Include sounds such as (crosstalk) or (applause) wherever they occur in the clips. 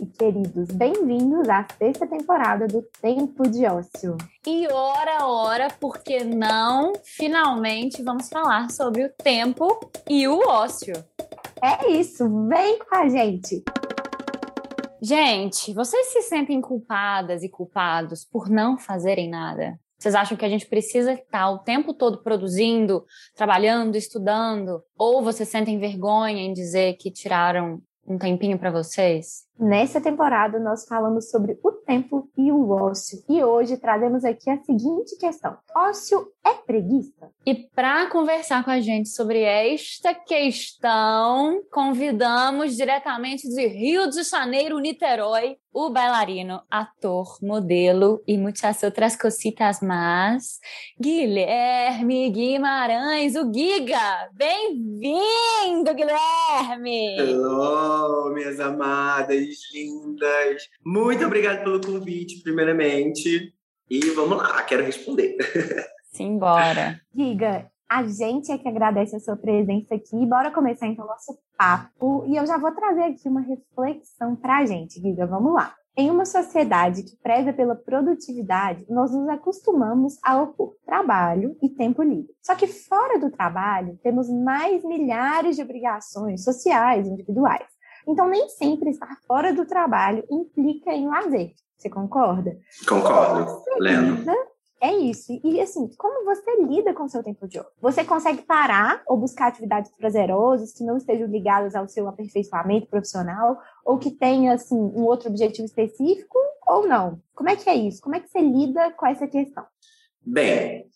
e queridos, bem-vindos à sexta temporada do Tempo de Ócio. E ora, ora, por que não? Finalmente vamos falar sobre o tempo e o ócio. É isso, vem com a gente! Gente, vocês se sentem culpadas e culpados por não fazerem nada? Vocês acham que a gente precisa estar o tempo todo produzindo, trabalhando, estudando? Ou vocês sentem vergonha em dizer que tiraram um tempinho para vocês? Nessa temporada, nós falamos sobre o tempo e o ócio. E hoje trazemos aqui a seguinte questão: ócio é preguiça? E para conversar com a gente sobre esta questão, convidamos diretamente de Rio de Janeiro, Niterói, o bailarino, ator, modelo e muitas outras cositas mais, Guilherme Guimarães, o Giga. Bem-vindo, Guilherme! Hello, minhas amadas lindas. Muito obrigado pelo convite, primeiramente. E vamos lá, quero responder. (laughs) Simbora. Giga, a gente é que agradece a sua presença aqui. Bora começar então o nosso papo. E eu já vou trazer aqui uma reflexão para a gente, Giga. Vamos lá. Em uma sociedade que preza pela produtividade, nós nos acostumamos a opor trabalho e tempo livre. Só que fora do trabalho, temos mais milhares de obrigações sociais, individuais. Então, nem sempre estar fora do trabalho implica em lazer. Você concorda? Concordo, Leno. É isso. E assim, como você lida com o seu tempo de ouro? Você consegue parar ou buscar atividades prazerosas que não estejam ligadas ao seu aperfeiçoamento profissional ou que tenha assim um outro objetivo específico ou não? Como é que é isso? Como é que você lida com essa questão? Bem,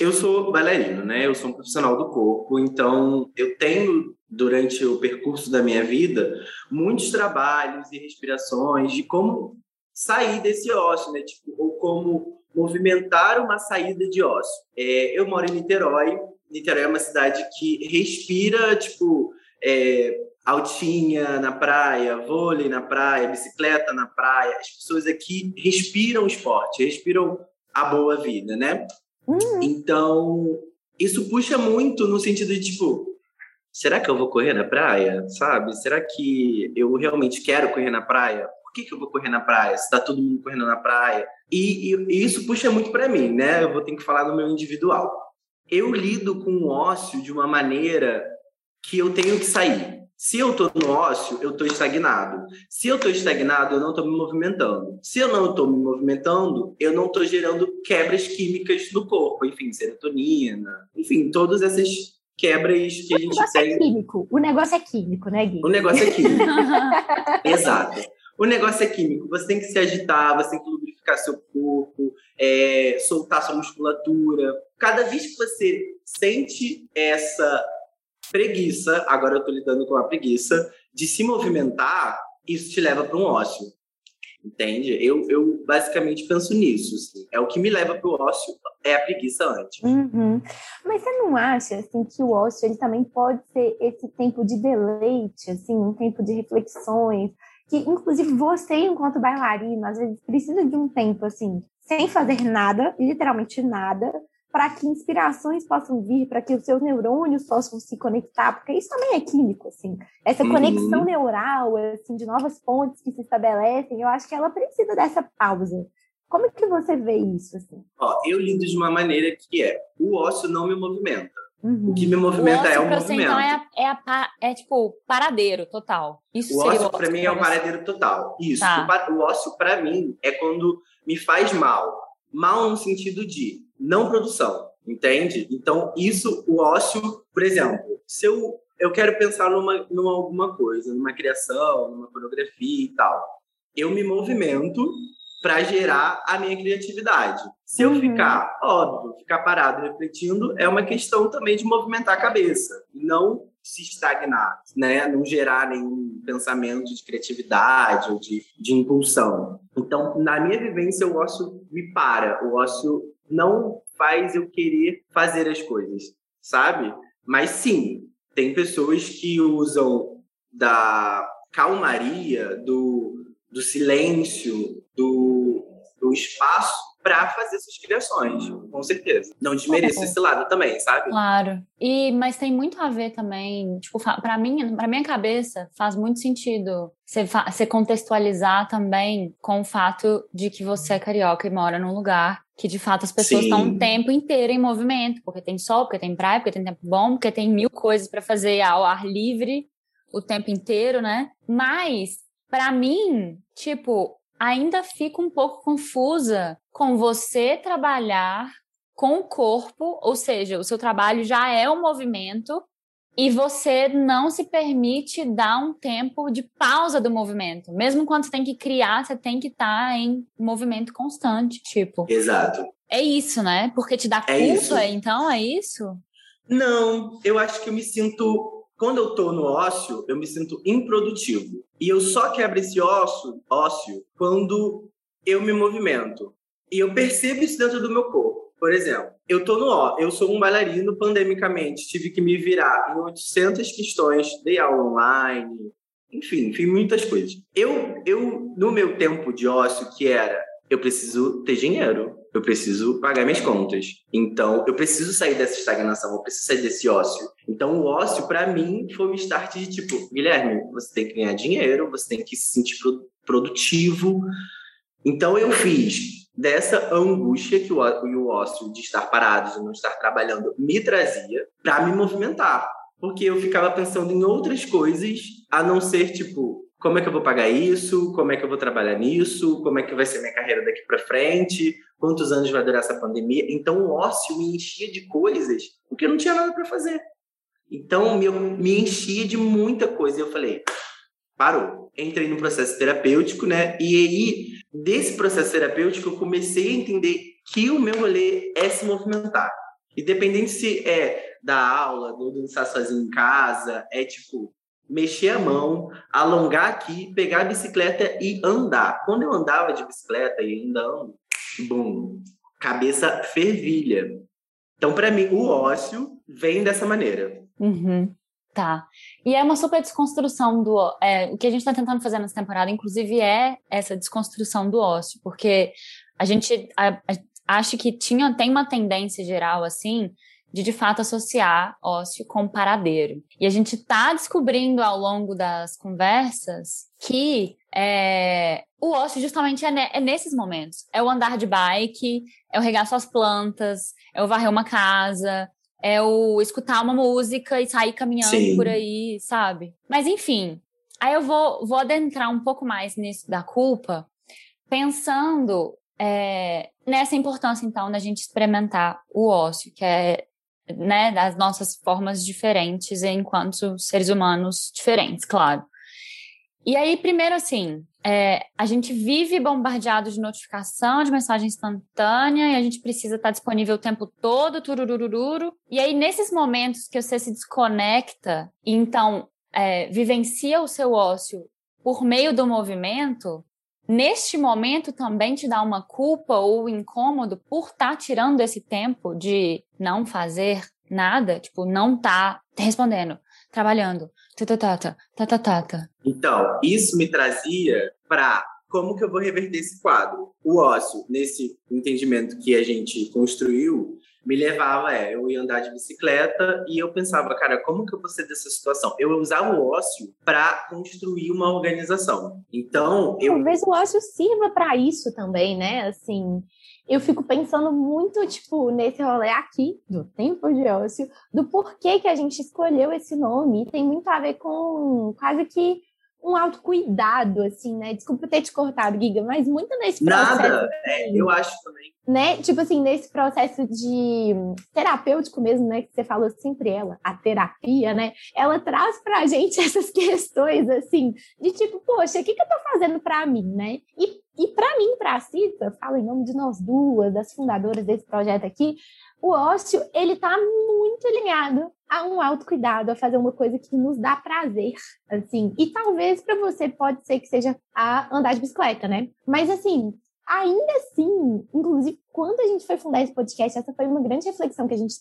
eu sou bailarino, né? Eu sou um profissional do corpo, então eu tenho durante o percurso da minha vida muitos trabalhos e respirações de como sair desse ócio, né? Tipo, ou como movimentar uma saída de ócio. É, eu moro em Niterói. Niterói é uma cidade que respira, tipo, é, altinha na praia, vôlei na praia, bicicleta na praia. As pessoas aqui respiram esporte, respiram a boa vida, né? Uhum. Então, isso puxa muito no sentido de, tipo, será que eu vou correr na praia? Sabe? Será que eu realmente quero correr na praia? Por que, que eu vou correr na praia? Se tá todo mundo correndo na praia? E, e, e isso puxa muito para mim, né? Eu vou ter que falar no meu individual. Eu lido com o ócio de uma maneira que eu tenho que sair. Se eu estou no ócio, eu estou estagnado. Se eu estou estagnado, eu não estou me movimentando. Se eu não estou me movimentando, eu não estou gerando quebras químicas no corpo, enfim, serotonina, enfim, todas essas quebras que a gente tem. O negócio é químico. O negócio é químico, né, Gui? O negócio é químico. (laughs) Exato. O negócio é químico. Você tem que se agitar, você tem que lubrificar seu corpo, é, soltar sua musculatura. Cada vez que você sente essa preguiça, agora eu estou lidando com a preguiça, de se movimentar, isso te leva para um ócio. Entende? Eu, eu basicamente penso nisso. Assim. É o que me leva para o ócio, é a preguiça antes. Uhum. Mas você não acha assim, que o ócio ele também pode ser esse tempo de deleite, assim, um tempo de reflexões, que inclusive você, enquanto bailarina, às vezes precisa de um tempo assim, sem fazer nada, literalmente nada, para que inspirações possam vir, para que os seus neurônios possam se conectar, porque isso também é químico, assim. Essa uhum. conexão neural, assim, de novas pontes que se estabelecem, eu acho que ela precisa dessa pausa. Como é que você vê isso, assim? Ó, eu lido de uma maneira que é, o ócio não me movimenta. Uhum. O que me movimenta o é o movimento. Você, então, é, é, a, é, tipo paradeiro total. Isso o ócio, para mim, é o paradeiro total. Isso. Tá. O, o ócio, para mim, é quando me faz mal. Mal no sentido de não produção, entende? Então, isso, o ócio, por exemplo, se eu, eu quero pensar numa, numa alguma coisa, numa criação, numa coreografia e tal, eu me movimento para gerar a minha criatividade. Se eu Uhum. ficar, óbvio, ficar parado refletindo, é uma questão também de movimentar a cabeça, e não se estagnar, né? Não gerar nenhum pensamento de criatividade ou de, de impulsão. Então, na minha vivência, o ócio me para, o ócio não faz eu querer fazer as coisas, sabe? Mas sim, tem pessoas que usam da calmaria, do, do silêncio, do, do espaço para fazer suas criações, com certeza. Não desmereço É. esse lado também, sabe? Claro. E mas tem muito a ver também, tipo, para mim, para minha cabeça, faz muito sentido você, contextualizar também com o fato de que você é carioca e mora num lugar que de fato as pessoas Sim. estão o tempo inteiro em movimento, porque tem sol, porque tem praia, porque tem tempo bom, porque tem mil coisas para fazer ao ar livre o tempo inteiro, né? Mas para mim, tipo, ainda fico um pouco confusa com você trabalhar com o corpo, ou seja, o seu trabalho já é um movimento e você não se permite dar um tempo de pausa do movimento. Mesmo quando você tem que criar, você tem que estar em movimento constante, tipo. Exato. É isso, né? Porque te dá É isso. culpa, então é isso? Não, eu acho que eu me sinto. Quando eu tô no ócio, eu me sinto improdutivo. E eu só quebro esse ócio, ócio quando eu me movimento. E eu percebo isso dentro do meu corpo. Por exemplo, eu tô no ó, eu sou um bailarino pandemicamente, tive que me virar em 800 questões, dei aula online, enfim, fiz muitas coisas. Eu, eu no meu tempo de ócio, que era eu preciso ter dinheiro, eu preciso pagar minhas contas. Então, eu preciso sair dessa estagnação, eu preciso sair desse ócio. Então, o ócio, para mim, foi um start de tipo, Guilherme, você tem que ganhar dinheiro, você tem que se sentir pro- produtivo. Então, eu fiz dessa angústia que o ócio de estar parado, de não estar trabalhando, me trazia para me movimentar. Porque eu ficava pensando em outras coisas, a não ser, tipo, como é que eu vou pagar isso? Como é que eu vou trabalhar nisso? Como é que vai ser minha carreira daqui para frente? Quantos anos vai durar essa pandemia? Então, o ócio me enchia de coisas porque eu não tinha nada para fazer. Então, me, me enchia de muita coisa. E eu falei, parou. Entrei no processo terapêutico, né? E aí, desse processo terapêutico, eu comecei a entender que o meu rolê é se movimentar. Independente se é dar aula, do dançar sozinho em casa, é tipo mexer a mão, alongar aqui, pegar a bicicleta e andar. Quando eu andava de bicicleta e andando, bum, cabeça fervilha. Então, para mim, o ócio vem dessa maneira. Uhum. Tá. E é uma super desconstrução do. É, o que a gente está tentando fazer nessa temporada, inclusive, é essa desconstrução do ócio, porque a gente a, a- acha que tinha, tem uma tendência geral, assim, de de fato associar ócio com paradeiro. E a gente está descobrindo ao longo das conversas que é, o ócio justamente é, ne- é nesses momentos. É o andar de bike, é o regar suas plantas, é o varrer uma casa, é o escutar uma música e sair caminhando Sim. por aí, sabe? Mas enfim, aí eu vou, vou adentrar um pouco mais nisso da culpa, pensando é, nessa importância, então, da gente experimentar o ócio, que é né, das nossas formas diferentes enquanto seres humanos diferentes, claro. E aí, primeiro, assim, é, a gente vive bombardeado de notificação, de mensagem instantânea, e a gente precisa estar disponível o tempo todo, tururururu. E aí, nesses momentos que você se desconecta, e então é, vivencia o seu ócio por meio do movimento, neste momento também te dá uma culpa ou incômodo por estar tirando esse tempo de não fazer nada, tipo, não tá respondendo, trabalhando, tatatata, tatatata. Então, isso me trazia para como que eu vou reverter esse quadro. O ócio, nesse entendimento que a gente construiu, me levava, é, eu ia andar de bicicleta e eu pensava, cara, como que eu vou sair dessa situação? Eu usava o ócio para construir uma organização. Então, eu Talvez o ócio sirva para isso também, né? Assim, eu fico pensando muito, tipo, nesse rolê aqui, do tempo de ócio, do porquê que a gente escolheu esse nome. Tem muito a ver com quase que um autocuidado, assim, né? Desculpa ter te cortado, Giga, mas muito nesse processo. nada, é, eu acho também. né? Tipo assim, nesse processo de terapêutico mesmo, né? Que você falou sempre ela, a terapia, né? Ela traz pra gente (laughs) essas questões, assim, de tipo, poxa, o que, que eu tô fazendo pra mim, né? E E para mim, para a Cita, falo em nome de nós duas, das fundadoras desse projeto aqui, o ócio, ele está muito ligado a um autocuidado, a fazer uma coisa que nos dá prazer, assim. E talvez para você pode ser que seja a andar de bicicleta, né? Mas assim, ainda assim, inclusive quando a gente foi fundar esse podcast, essa foi uma grande reflexão que a gente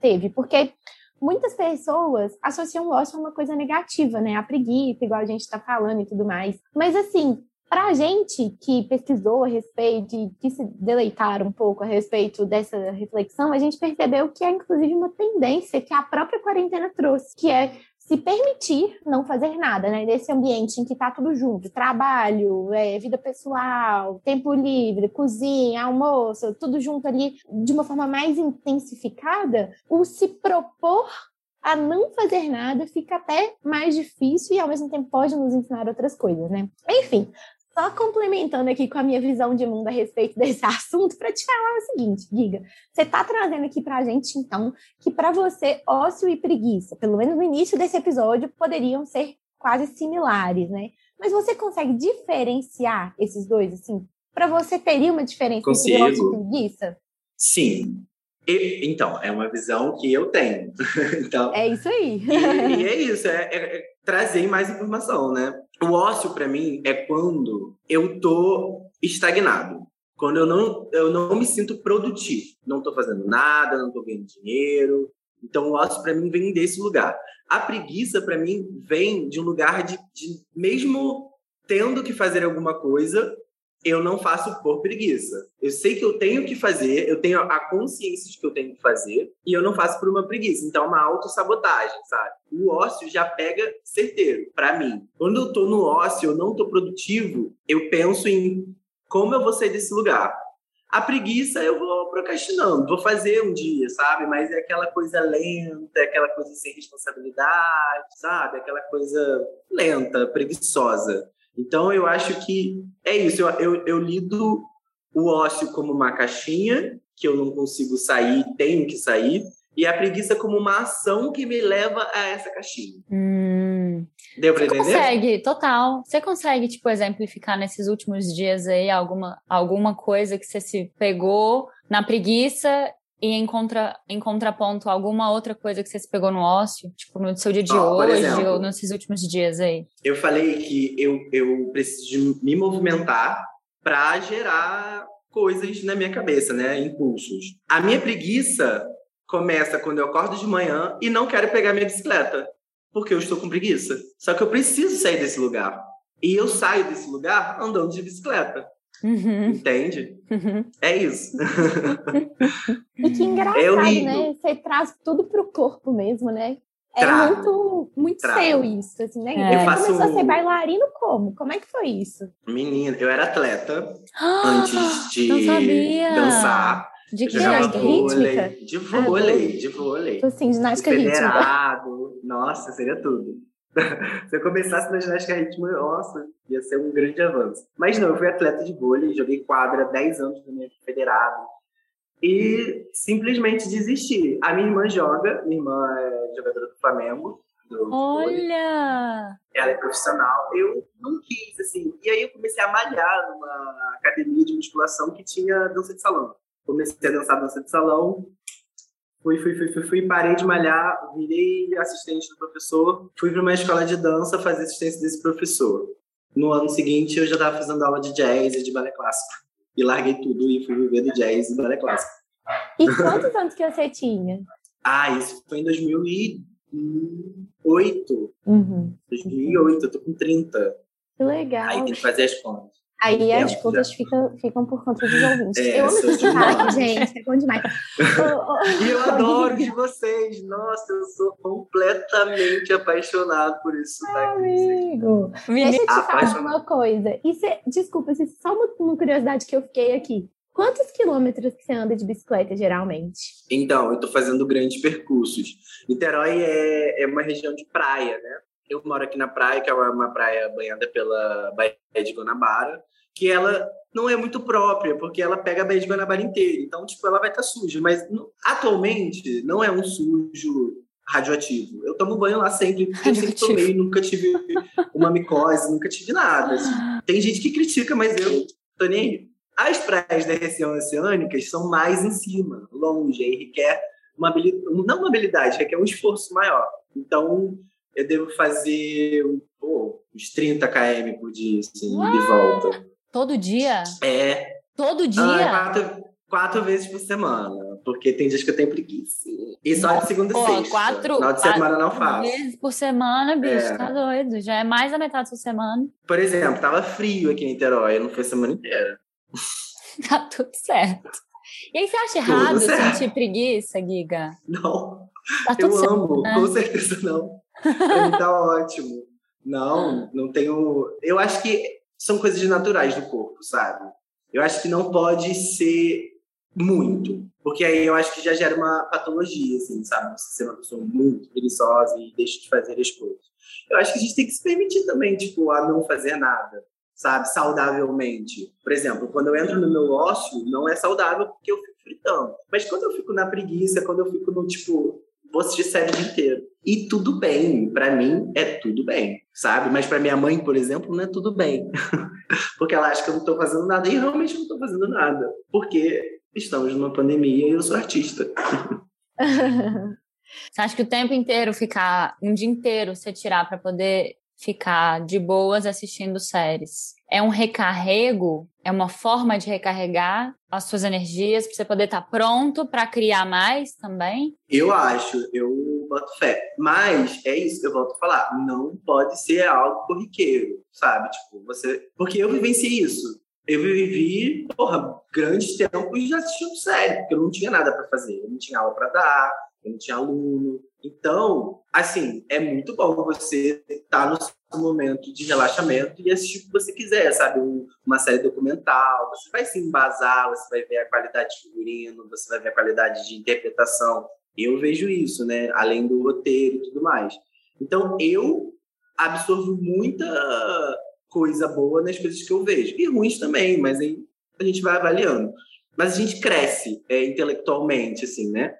teve, porque muitas pessoas associam o ócio a uma coisa negativa, né? A preguiça, igual a gente está falando e tudo mais. Mas assim, para a gente que pesquisou a respeito e que se deleitar um pouco a respeito dessa reflexão, a gente percebeu que é inclusive uma tendência que a própria quarentena trouxe, que é se permitir não fazer nada, né? Nesse ambiente em que está tudo junto, trabalho, é, vida pessoal, tempo livre, cozinha, almoço, tudo junto ali de uma forma mais intensificada, o se propor a não fazer nada fica até mais difícil e ao mesmo tempo pode nos ensinar outras coisas, né? Enfim, só complementando aqui com a minha visão de mundo a respeito (laughs) desse assunto, para te falar o seguinte, Giga, você está trazendo aqui para a gente, então, que para você, ócio e preguiça, pelo menos no início desse episódio, poderiam ser quase similares, né? Mas você consegue diferenciar esses dois, assim? Para você teria uma diferença Consigo. entre ócio e preguiça? Sim. E, então, é uma visão que eu tenho. (laughs) então, é isso aí. e, e (laughs) é isso, é, é, é trazer mais informação, né? O ócio para mim é quando eu tô estagnado, quando eu não eu não me sinto produtivo, não tô fazendo nada, não tô ganhando dinheiro. Então o ócio para mim vem desse lugar. A preguiça para mim vem de um lugar de, de mesmo tendo que fazer alguma coisa, eu não faço por preguiça. Eu sei que eu tenho que fazer, eu tenho a consciência de que eu tenho que fazer, e eu não faço por uma preguiça. Então, é uma autossabotagem, sabe? O ócio já pega certeiro, para mim. Quando eu tô no ócio, eu não tô produtivo, eu penso em como eu vou sair desse lugar. A preguiça eu vou procrastinando, vou fazer um dia, sabe? Mas é aquela coisa lenta, aquela coisa sem responsabilidade, sabe? Aquela coisa lenta, preguiçosa. Então, eu acho que é isso. Eu, eu, eu lido o ócio como uma caixinha, que eu não consigo sair, tenho que sair, e a preguiça como uma ação que me leva a essa caixinha. Hum. Deu pra Você entender? consegue, total. Você consegue, tipo, exemplificar nesses últimos dias aí alguma, alguma coisa que você se pegou na preguiça e em, contra, em contraponto alguma outra coisa que você se pegou no ócio? Tipo, no seu dia de por hoje exemplo. ou nesses últimos dias aí? Eu falei que eu, eu preciso me movimentar para gerar coisas na minha cabeça, né? Impulsos. A minha preguiça começa quando eu acordo de manhã e não quero pegar minha bicicleta, porque eu estou com preguiça. Só que eu preciso sair desse lugar. E eu saio desse lugar andando de bicicleta. Uhum, Entende? uhum. É isso. (laughs) E que engraçado, Eu lido. né? Você traz tudo pro corpo mesmo, né? É Trago. muito, muito Trago. seu isso, assim, né? É. Você Eu faço- começou a ser bailarino como? Como é que foi isso? Menina, eu era atleta Ah, (gasps) antes de sabia. dançar. De Eu que? Ginástica vôlei. rítmica? De Ah, vôlei, de vôlei. Tipo assim, ginástica rítmica. Nossa, seria tudo. (laughs) Se eu começasse na ginástica ritmo, nossa, ia ser um grande avanço. Mas não, eu fui atleta de vôlei, joguei quadra 10 anos no meu federado. E simplesmente desisti. A minha irmã joga, minha irmã é jogadora do Flamengo. Do. Olha! ela é profissional. Eu não quis, assim. E aí eu comecei a malhar numa academia de musculação que tinha dança de salão. Comecei a dançar dança de salão. Fui, fui, fui, fui, fui, parei de malhar, virei assistente do professor, fui para uma escola de dança fazer assistência desse professor. No ano seguinte, eu já estava fazendo aula de jazz e de balé clássico. E larguei tudo e fui viver do jazz e balé clássico. E quantos anos que você tinha? Ah, isso foi em 2008. Uhum. 2008, eu tô com 30. Que legal. Aí tem que fazer as contas. Aí as Tempo, contas ficam, ficam por conta dos ouvintes. É, eu amo esse aqui, gente. É bom demais. (laughs) E eu adoro de vocês. Nossa, eu sou completamente apaixonado por isso. Tá? Amigo. Deixa eu te falar uma coisa. E cê, desculpa, cê- só uma, uma curiosidade que eu fiquei aqui. Quantos quilômetros que você anda de bicicleta, geralmente? Então, eu tô fazendo grandes percursos. Niterói é, é uma região de praia, né? Eu moro aqui na praia, que é uma, praia banhada pela Baía de Guanabara, que ela não é muito própria, porque ela pega a Baía de Guanabara inteira. Então, tipo, ela vai estar suja. Mas atualmente não é um sujo radioativo. Eu tomo banho lá sempre, porque eu sempre tomei, nunca tive uma micose, nunca tive nada. assim. Tem gente que critica, mas eu tô nem aí. As praias da região oceânicas são mais em cima, longe, aí requer uma habilidade, não uma habilidade, requer um esforço maior. Então, eu devo fazer pô, uns 30 km por dia, assim, de volta. Todo dia? É. Todo dia? Ah, quatro, quatro vezes por semana, porque tem dias que eu tenho preguiça. E só de segunda Pô, a sexta. quatro, Final de quatro semana não faço. vezes por semana, bicho, É. tá doido. Já é mais da metade da sua semana. Por exemplo, tava frio aqui em Niterói, não foi semana inteira. (laughs) Tá tudo certo. E aí, você acha errado sentir preguiça, Giga? Não, Tá eu certo. amo, né? com certeza não. Pra tá ótimo. Não, não tenho. Eu acho que são coisas naturais do corpo, sabe? Eu acho que não pode ser muito, porque aí eu acho que já gera uma patologia, assim, sabe? Você ser uma pessoa muito preguiçosa e deixa de fazer as coisas. Eu acho que a gente tem que se permitir também, tipo, a não fazer nada, sabe? Saudavelmente. Por exemplo, quando eu entro no meu ócio, não é saudável porque eu fico fritando. Mas quando eu fico na preguiça, quando eu fico no, tipo, vou assistir série o dia inteiro. E tudo bem, pra mim é tudo bem, sabe? Mas pra minha mãe, por exemplo, não é tudo bem. (laughs) porque ela acha que eu não tô fazendo nada. E realmente não tô fazendo nada. Porque estamos numa pandemia e eu sou artista. (laughs) Você acha que o tempo inteiro ficar, um dia inteiro, você tirar pra poder ficar de boas assistindo séries, é um recarrego? É uma forma de recarregar as suas energias pra você poder estar pronto pra criar mais também? Eu acho, eu boto fé. Mas é isso que eu volto a falar. Não pode ser algo corriqueiro, sabe? Tipo, você. Porque eu vivenciei isso. Eu vivi, porra, grandes tempos já assistindo série, porque eu não tinha nada para fazer. Eu não tinha aula para dar, eu não tinha aluno. Então, assim, é muito bom você estar no seu momento de relaxamento e assistir o que você quiser, sabe? Um- uma série documental, você vai se embasar, você vai ver a qualidade de figurino, você vai ver a qualidade de interpretação. Eu vejo isso, né? Além do roteiro e tudo mais. Então, eu absorvo muita coisa boa nas coisas que eu vejo. E ruins também, mas aí a gente vai avaliando. Mas a gente cresce é, intelectualmente, assim, né?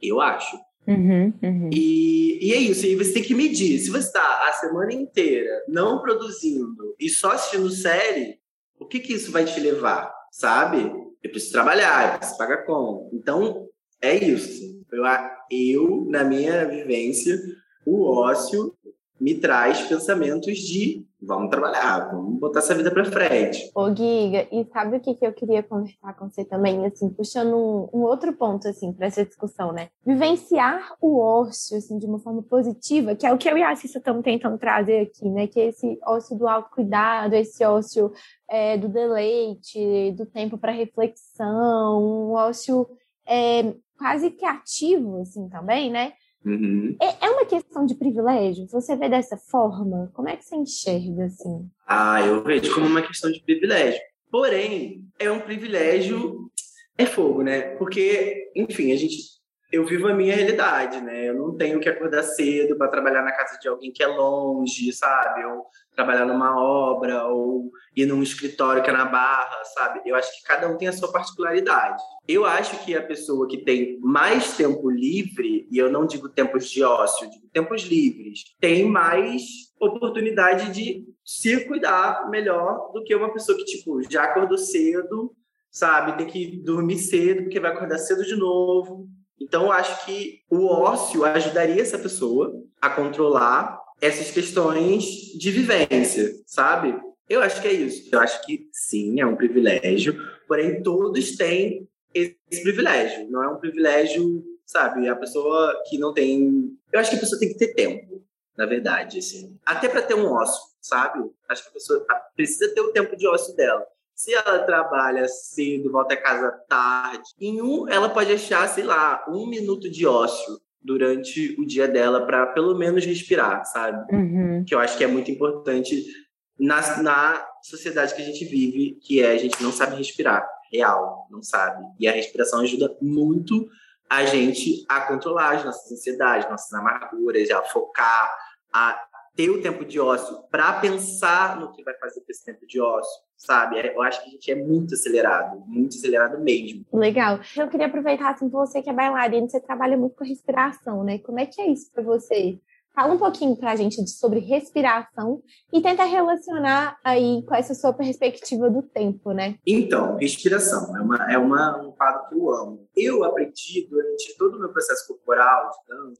Eu acho. Uhum, uhum. E, e é isso, e você tem que medir. Se você está a semana inteira não produzindo e só assistindo série, o que, que isso vai te levar? Sabe? Eu preciso trabalhar, eu preciso pagar conta. Então, é isso. Eu, eu, na minha vivência, o ócio me traz pensamentos de vamos trabalhar, vamos botar essa vida para frente. Ô, Giga, e sabe o que, que eu queria conversar com você também, assim, puxando um, um outro ponto, assim, para essa discussão, né? Vivenciar o ócio, assim, de uma forma positiva, que é o que eu e a Cissa estamos tentando trazer aqui, né? Que é esse ócio do autocuidado, esse ócio é, do deleite, do tempo para reflexão, um ócio é, quase que ativo, assim, também, né? Uhum. É, é uma questão de privilégio? Você vê dessa forma? Como é que você enxerga, assim? Ah, eu vejo como uma questão de privilégio. Porém, é um privilégio, é fogo, né? Porque, enfim, a gente, eu vivo a minha realidade, né? Eu não tenho que acordar cedo para trabalhar na casa de alguém que é longe, sabe? Ou trabalhar numa obra, ou ir num escritório que é na Barra, sabe? Eu acho que cada um tem a sua particularidade. Eu acho que a pessoa que tem mais tempo livre, e eu não digo tempos de ócio, digo tempos livres, tem mais oportunidade de se cuidar melhor do que uma pessoa que, tipo, já acordou cedo, sabe? Tem que dormir cedo, porque vai acordar cedo de novo. Então, eu acho que o ócio ajudaria essa pessoa a controlar essas questões de vivência, sabe? Eu acho que é isso. Eu acho que sim, é um privilégio, porém todos têm esse privilégio. Não é um privilégio, sabe? A pessoa que não tem. Eu acho que a pessoa tem que ter tempo, na verdade, assim. Até para ter um ócio, sabe? Acho que a pessoa precisa ter o tempo de ócio dela. Se ela trabalha cedo, volta a casa tarde, em um, ela pode achar, sei lá, um minuto de ócio durante o dia dela para pelo menos respirar, sabe? Uhum. Que eu acho que é muito importante na, na sociedade que a gente vive, que é a gente não sabe respirar, real, não sabe. E a respiração ajuda muito a gente a controlar as nossas ansiedades, nossas amarguras, a focar, a ter o tempo de ócio para pensar no que vai fazer com esse tempo de ócio, sabe? Eu acho que a gente é muito acelerado, muito acelerado mesmo. Legal. Eu queria aproveitar, assim, você que é bailarina, você trabalha muito com respiração, né? Como é que é isso para você? Fala um pouquinho para a gente sobre respiração e tenta relacionar aí com essa sua perspectiva do tempo, né? Então, respiração é, uma, é uma, um quadro que eu amo. Eu aprendi durante todo o meu processo corporal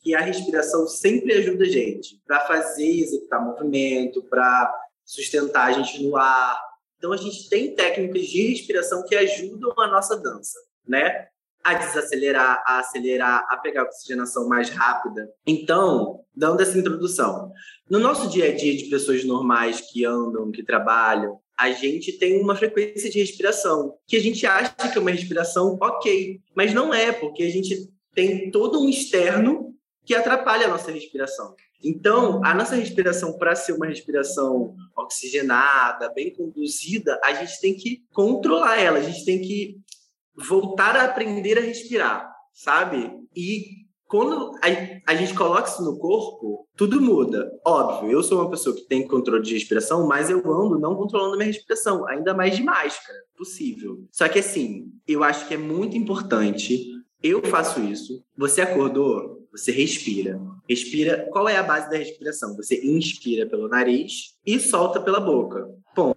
que a respiração sempre ajuda a gente para fazer, executar movimento, para sustentar a gente no ar. Então, a gente tem técnicas de respiração que ajudam a nossa dança, né? A desacelerar, a acelerar, a pegar a oxigenação mais rápida. Então, dando essa introdução, no nosso dia a dia de pessoas normais que andam, que trabalham, a gente tem uma frequência de respiração que a gente acha que é uma respiração ok, mas não é, porque a gente tem todo um externo que atrapalha a nossa respiração. Então, a nossa respiração, para ser uma respiração oxigenada, bem conduzida, a gente tem que controlar ela, a gente tem que voltar a aprender a respirar, sabe? E quando a, a, gente coloca isso no corpo, tudo muda. Óbvio, eu sou uma pessoa que tem controle de respiração, mas eu ando não controlando minha respiração, ainda mais de máscara, possível. Só que assim, eu acho que é muito importante. Eu faço isso. Você acordou, você respira. Respira. Qual é a base da respiração? Você inspira pelo nariz e solta pela boca. Ponto.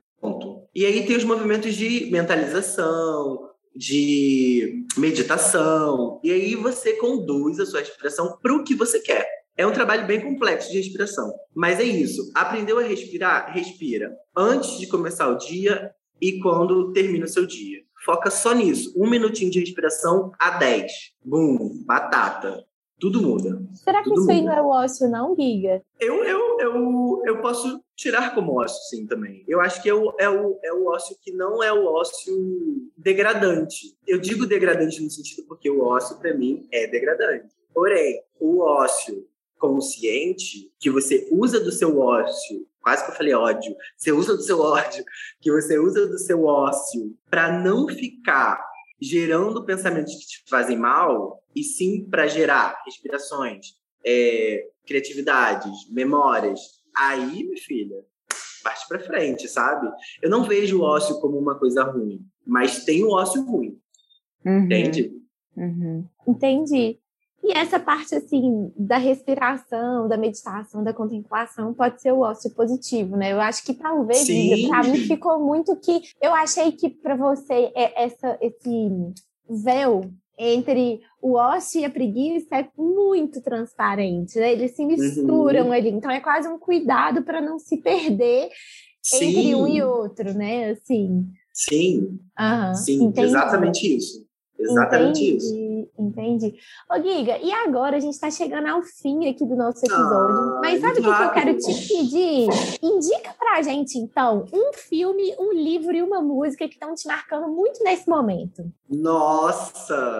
E aí tem os movimentos de mentalização, de meditação. E aí você conduz a sua respiração para o que você quer. É um trabalho bem complexo de respiração. Mas é isso. Aprendeu a respirar? Respira. Antes de começar o dia e quando termina o seu dia. Foca só nisso. Um minutinho de respiração a 10. Bum, batata. Tudo muda. Será que Tudo isso aí não é o ócio, não, Giga? Eu, eu, eu, eu posso tirar como ócio, sim, também. Eu acho que é o, é, o, é o ócio que não é o ócio degradante. Eu digo degradante no sentido porque o ócio, para mim, é degradante. Porém, o ócio consciente, que você usa do seu ócio, quase que eu falei ódio, você usa do seu ódio, que você usa do seu ócio para não ficar gerando pensamentos que te fazem mal, e sim para gerar respirações, é, criatividades, memórias. Aí, minha filha, parte para frente, sabe? Eu não vejo o ócio como uma coisa ruim, mas tem o ócio ruim. Uhum. Entende? Uhum. Entendi. E essa parte, assim, da respiração, da meditação, da contemplação, pode ser o ócio positivo, né? Eu acho que talvez, para mim, ficou muito que. Eu achei que para você, é, essa, esse véu entre o ócio e a preguiça é muito transparente, né? Eles se misturam uhum. ali. Então, é quase um cuidado para não se perder Sim. entre um e outro, né? Assim. Sim. Uhum. Sim, exatamente isso. Exatamente entendi, isso. Entendi. Ô, Giga, e agora a gente está chegando ao fim aqui do nosso episódio. Ah, Mas sabe o que, que, eu quero te pedir? Indica pra gente, então, um filme, um livro e uma música que estão te marcando muito nesse momento. Nossa!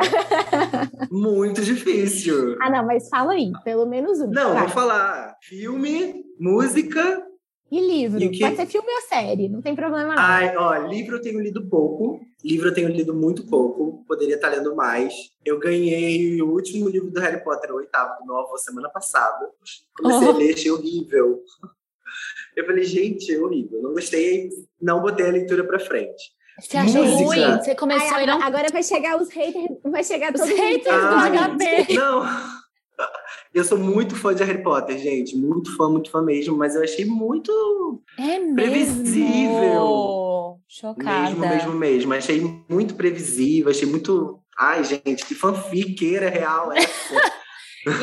(laughs) muito difícil. Ah, não, mas fala aí, pelo menos um. Não, vai. vou falar. Filme, música e livro? E que... Pode ser filme ou série, não tem problema não. Ai, ó, livro eu tenho lido pouco. Livro eu tenho lido muito pouco. Poderia estar lendo mais. Eu ganhei o último livro do Harry Potter, o oitavo novo, semana passada. Comecei oh. a ler, achei horrível. Eu falei, gente, é horrível. Não gostei, não botei a leitura pra frente. Você achou Música. ruim? Você começou Ai, a não... Agora vai chegar os haters, vai chegar os haters do HP. Não. Eu sou muito fã de Harry Potter, gente. Muito fã, muito fã mesmo. Mas eu achei muito é previsível. Chocada. Mesmo, mesmo, mesmo. Achei muito previsível. Achei muito... Ai, gente, que fanfiqueira real essa. (laughs)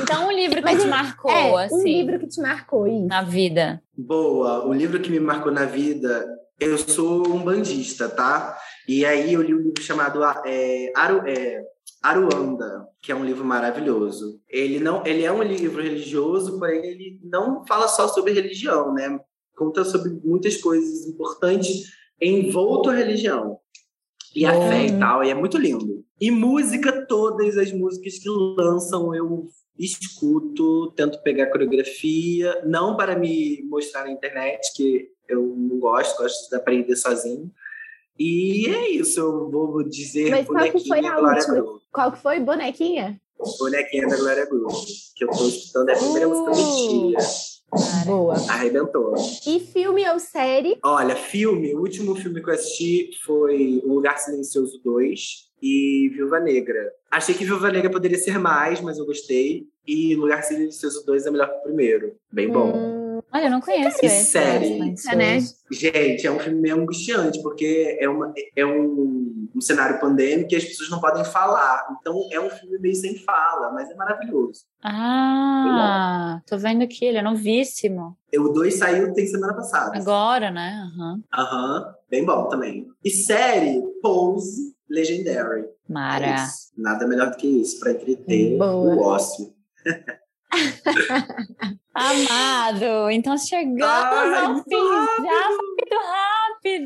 Então, um livro que te marcou, é, assim. Um livro que te marcou, isso. Na vida. Boa. O livro que me marcou na vida... Eu sou um bandista, tá? E aí eu li um livro chamado é, Aro, é, Aruanda, que é um livro maravilhoso. Ele não, ele é um livro religioso, porém ele não fala só sobre religião, né? Conta sobre muitas coisas importantes envolto a religião e a fé e tal, e é muito lindo. E música, todas as músicas que lançam eu escuto, tento pegar coreografia, não para me mostrar na internet, que eu não gosto, gosto de aprender sozinho, e é isso, eu vou dizer Mas qual que foi a Glória última? Qual que foi? Bonequinha? Bonequinha da Glória Groove, que eu tô escutando, é a primeira uh! música dia. Boa. Arrebentou. E filme ou série? Olha, filme, o último filme que eu assisti foi O Lugar Silencioso 2 e Viúva Negra. Achei que Viúva Negra poderia ser mais, mas eu gostei. E Lugar Silencioso 2 é melhor que o primeiro. Bem bom. Hum, Olha, eu não conheço E esse. série? Silencioso. É, né? Gente, é um filme meio angustiante, porque é, uma, é um, um cenário pandêmico e as pessoas não podem falar. Então é um filme meio sem fala, mas é maravilhoso. Ah, tô vendo aqui, ele é novíssimo. O 2 saiu tem semana passada. Agora, né? Aham. Aham, bem bom também. E série, Pose Legendary. É Mara. isso. Nada melhor do que isso, pra entreter Boa. o ócio. (laughs) Amado, então chegamos Ai, ao fim. Já foi muito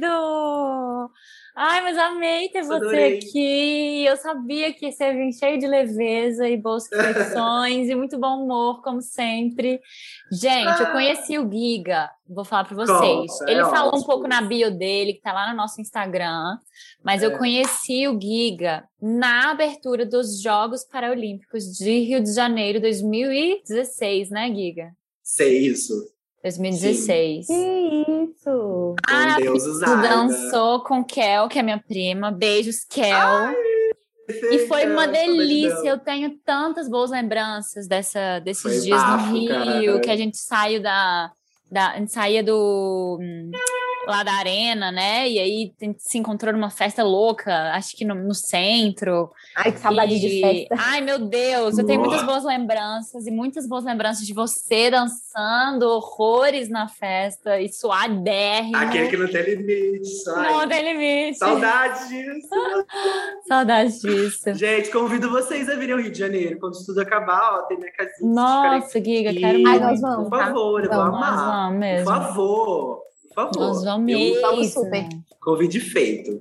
rápido. Ai, mas amei ter você Adorei. aqui. Eu sabia que você ia vir cheio de leveza e boas (laughs) reflexões e muito bom humor, como sempre. Gente, eu Ah. conheci o Giga, vou falar para vocês. Conta, Ele é falou um ótimo. pouco na bio dele, que tá lá no nosso Instagram, mas eu É. conheci o Giga na abertura dos Jogos Paralímpicos de Rio de Janeiro 2016, né, Giga? Sei isso. 2016. que isso? Ah, Deus Tu usada. dançou com Kel, que é minha prima. Beijos, Kel. e foi uma delícia. Eu tenho tantas boas lembranças dessa, desses Foi dias bafo, no Rio, cara. que a gente saiu da, da. A gente saía do. Lá da arena, né? E aí a gente se encontrou numa festa louca, acho que no, no centro. Ai, que saudade de E- festa. Ai, meu Deus, eu tenho Nossa. muitas boas lembranças e muitas boas lembranças de você dançando horrores na festa e suadérrimo. Aquele que não tem limite. Ai, Não tem limite. Saudade disso. (laughs) Saudade disso. Gente, convido vocês a virem ao Rio de Janeiro. Quando isso tudo acabar, ó, tem minha casinha. Nossa, Giga, quero Ai, muito. nós vamos, Por tá? favor, eu vou Vamos, Nós amar. vamos mesmo. Por favor. Por favor. Nós vamos Eu-. Vamos super. Convite feito.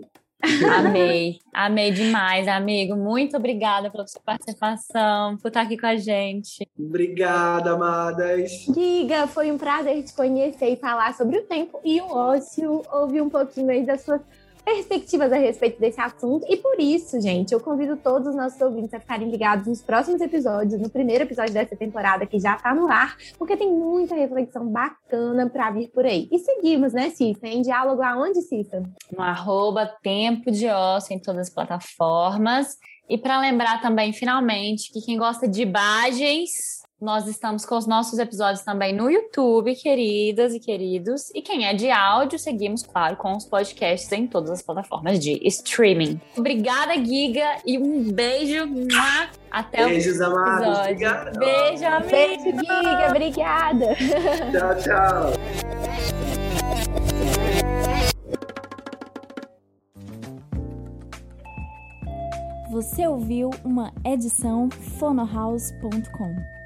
Amei, amei demais, amigo. Muito obrigada pela sua participação, por estar aqui com a gente. Obrigada, amadas. Giga, foi um prazer te conhecer e falar sobre o tempo e o ócio, ouvir um pouquinho aí das suas perspectivas a respeito desse assunto. E por isso, gente, eu convido todos os nossos ouvintes a ficarem ligados nos próximos episódios, no primeiro episódio dessa temporada que já tá no ar, porque tem muita reflexão bacana pra vir por aí. E seguimos, né, Cissa? Em diálogo aonde, Cissa? No arroba Tempo de Ócio em todas as plataformas. E para lembrar também, finalmente, que quem gosta de imagens, nós estamos com os nossos episódios também no YouTube, queridas e queridos. E quem é de áudio, seguimos, claro, com os podcasts em todas as plataformas de streaming. Obrigada, Giga, e um beijo. Até Beijos, o amados. episódio. Obrigada. Beijo, amiga. Beijo, Giga, obrigada! (laughs) Tchau, tchau. Você ouviu uma edição fonohouse.com.